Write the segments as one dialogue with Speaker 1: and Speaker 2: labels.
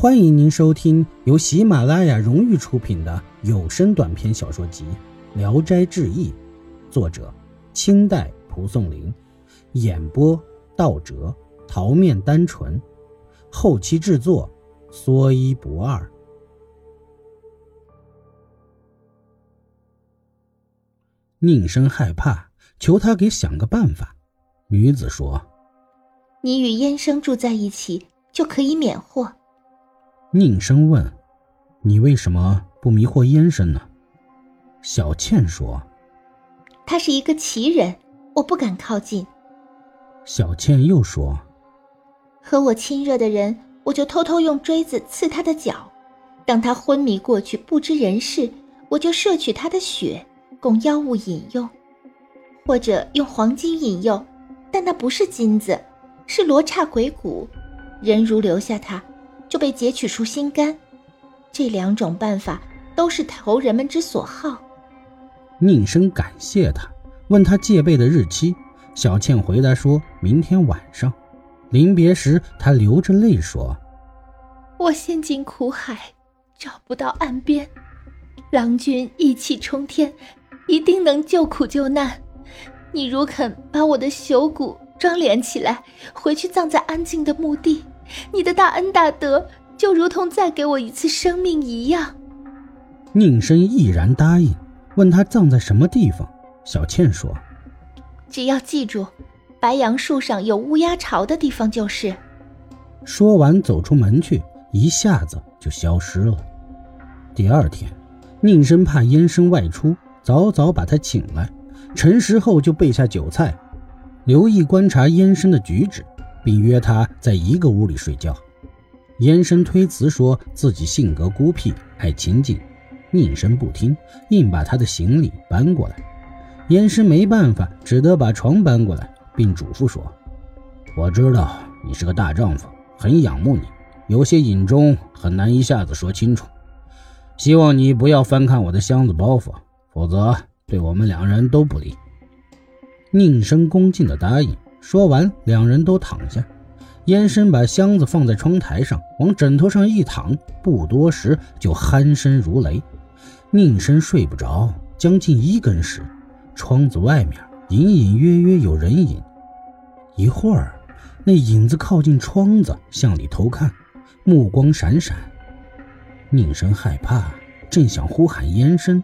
Speaker 1: 欢迎您收听由喜马拉雅荣誉出品的有声短篇小说集《聊斋志异》，作者清代蒲松龄，演播道哲、桃面单纯，后期制作说一不二。宁生害怕，求他给想个办法。女子说：“
Speaker 2: 你与燕生住在一起，就可以免祸。”
Speaker 1: 宁生问：“你为什么不迷惑燕生呢？”小倩说：“
Speaker 2: 他是一个奇人，我不敢靠近。”
Speaker 1: 小倩又说：“
Speaker 2: 和我亲热的人，我就偷偷用锥子刺他的脚，当他昏迷过去不知人事，我就摄取他的血，供妖物饮用，或者用黄金引诱，但那不是金子，是罗刹鬼骨，人如留下他。”就被截取出心肝，这两种办法都是头人们之所好。
Speaker 1: 宁生感谢他，问他戒备的日期。小倩回答说：“明天晚上。”临别时，他流着泪说：“
Speaker 2: 我陷进苦海，找不到岸边。郎君意气冲天，一定能救苦救难。你如肯把我的朽骨装殓起来，回去葬在安静的墓地。”你的大恩大德就如同再给我一次生命一样。
Speaker 1: 宁生毅然答应，问他葬在什么地方。小倩说：“
Speaker 2: 只要记住，白杨树上有乌鸦巢的地方就是。”
Speaker 1: 说完走出门去，一下子就消失了。第二天，宁生怕燕生外出，早早把他请来，辰时后就备下酒菜，留意观察燕生的举止。并约他在一个屋里睡觉。燕生推辞说自己性格孤僻，爱清静。宁生不听，硬把他的行李搬过来。燕生没办法，只得把床搬过来，并嘱咐说：“我知道你是个大丈夫，很仰慕你，有些隐衷很难一下子说清楚。希望你不要翻看我的箱子包袱，否则对我们两人都不利。”宁生恭敬地答应。说完，两人都躺下。燕生把箱子放在窗台上，往枕头上一躺，不多时就鼾声如雷。宁生睡不着，将近一更时，窗子外面隐隐约约有人影。一会儿，那影子靠近窗子，向里偷看，目光闪闪。宁生害怕，正想呼喊燕生，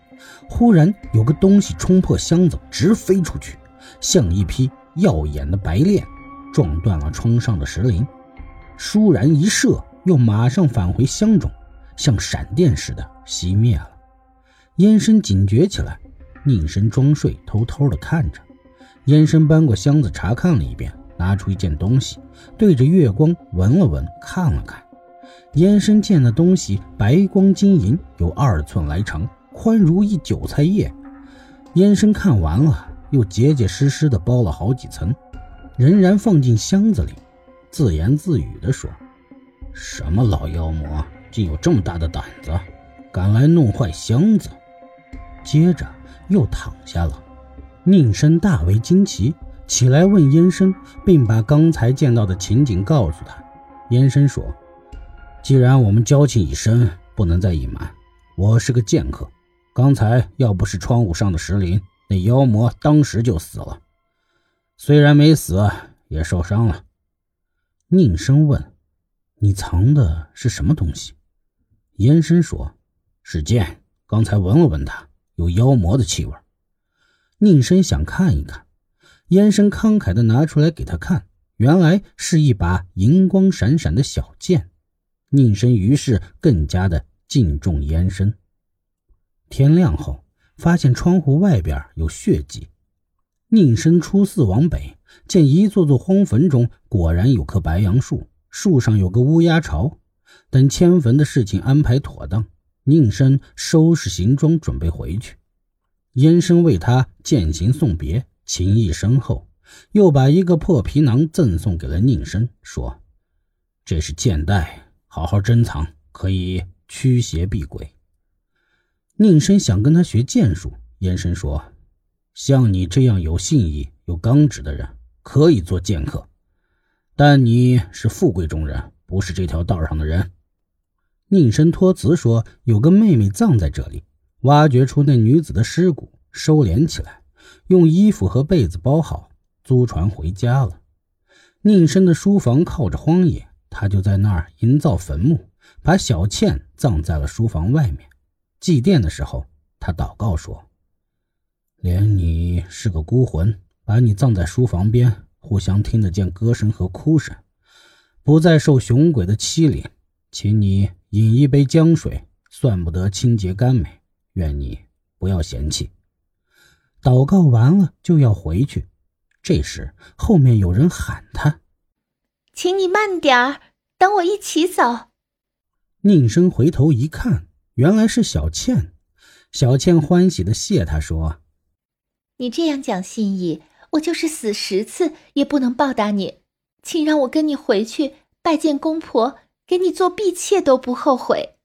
Speaker 1: 忽然有个东西冲破箱子，直飞出去，像一匹。耀眼的白链撞断了窗上的石林，倏然一射，又马上返回箱中，像闪电似的熄灭了。燕生警觉起来，宁生装睡，偷偷的看着。燕生搬过箱子查看了一遍，拿出一件东西，对着月光闻了闻，看了看。燕生见那东西白光晶莹，有二寸来长，宽如一韭菜叶。燕生看完了。又结结实实的包了好几层，仍然放进箱子里，自言自语地说：“什么老妖魔，竟有这么大的胆子，敢来弄坏箱子？”接着又躺下了。宁生大为惊奇，起来问燕生，并把刚才见到的情景告诉他。燕生说：“既然我们交情已深，不能再隐瞒。我是个剑客，刚才要不是窗户上的石林。”那妖魔当时就死了，虽然没死，也受伤了。宁生问：“你藏的是什么东西？”燕生说：“是剑。刚才闻了闻它，有妖魔的气味。”宁生想看一看，燕生慷慨的拿出来给他看，原来是一把银光闪闪的小剑。宁生于是更加的敬重燕生。天亮后。发现窗户外边有血迹，宁生出寺往北，见一座座荒坟中果然有棵白杨树，树上有个乌鸦巢。等迁坟的事情安排妥当，宁生收拾行装准备回去。燕生为他饯行送别，情谊深厚，又把一个破皮囊赠送给了宁生，说：“这是剑袋，好好珍藏，可以驱邪避鬼。”宁生想跟他学剑术，燕生说：“像你这样有信义、有刚直的人，可以做剑客，但你是富贵中人，不是这条道上的人。”宁生托辞说有个妹妹葬在这里，挖掘出那女子的尸骨，收敛起来，用衣服和被子包好，租船回家了。宁生的书房靠着荒野，他就在那儿营造坟墓，把小倩葬在了书房外面。祭奠的时候，他祷告说：“连你是个孤魂，把你葬在书房边，互相听得见歌声和哭声。”不再受雄鬼的欺凌，请你饮一杯江水，算不得清洁甘美。愿你不要嫌弃。祷告完了就要回去，这时后面有人喊他：“
Speaker 2: 请你慢点儿，等我一起走。”
Speaker 1: 宁生回头一看，原来是小倩。小倩欢喜的谢他说：“
Speaker 2: 你这样讲信义，我就是死十次也不能报答你。”请让我跟你回去拜见公婆，给你做婢妾都不后悔。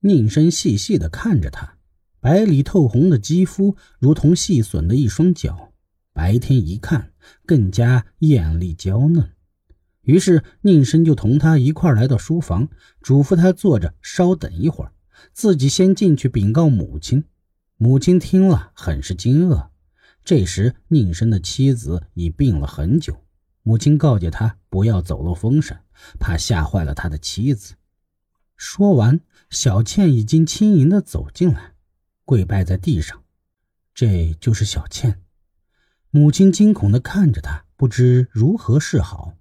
Speaker 1: 宁生细细的看着他，白里透红的肌肤如同细损的一双脚，白天一看更加艳丽娇嫩。于是宁生就同他一块来到书房，嘱咐他坐着稍等一会儿，自己先进去禀告母亲。母亲听了很是惊愕。这时宁生的妻子已病了很久。母亲告诫他不要走漏风声，怕吓坏了他的妻子。说完，小倩已经轻盈的走进来，跪拜在地上。这就是小倩。母亲惊恐的看着她，不知如何是好。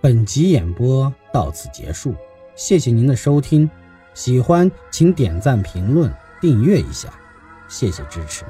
Speaker 1: 本集演播到此结束，谢谢您的收听。喜欢请点赞、评论、订阅一下，谢谢支持。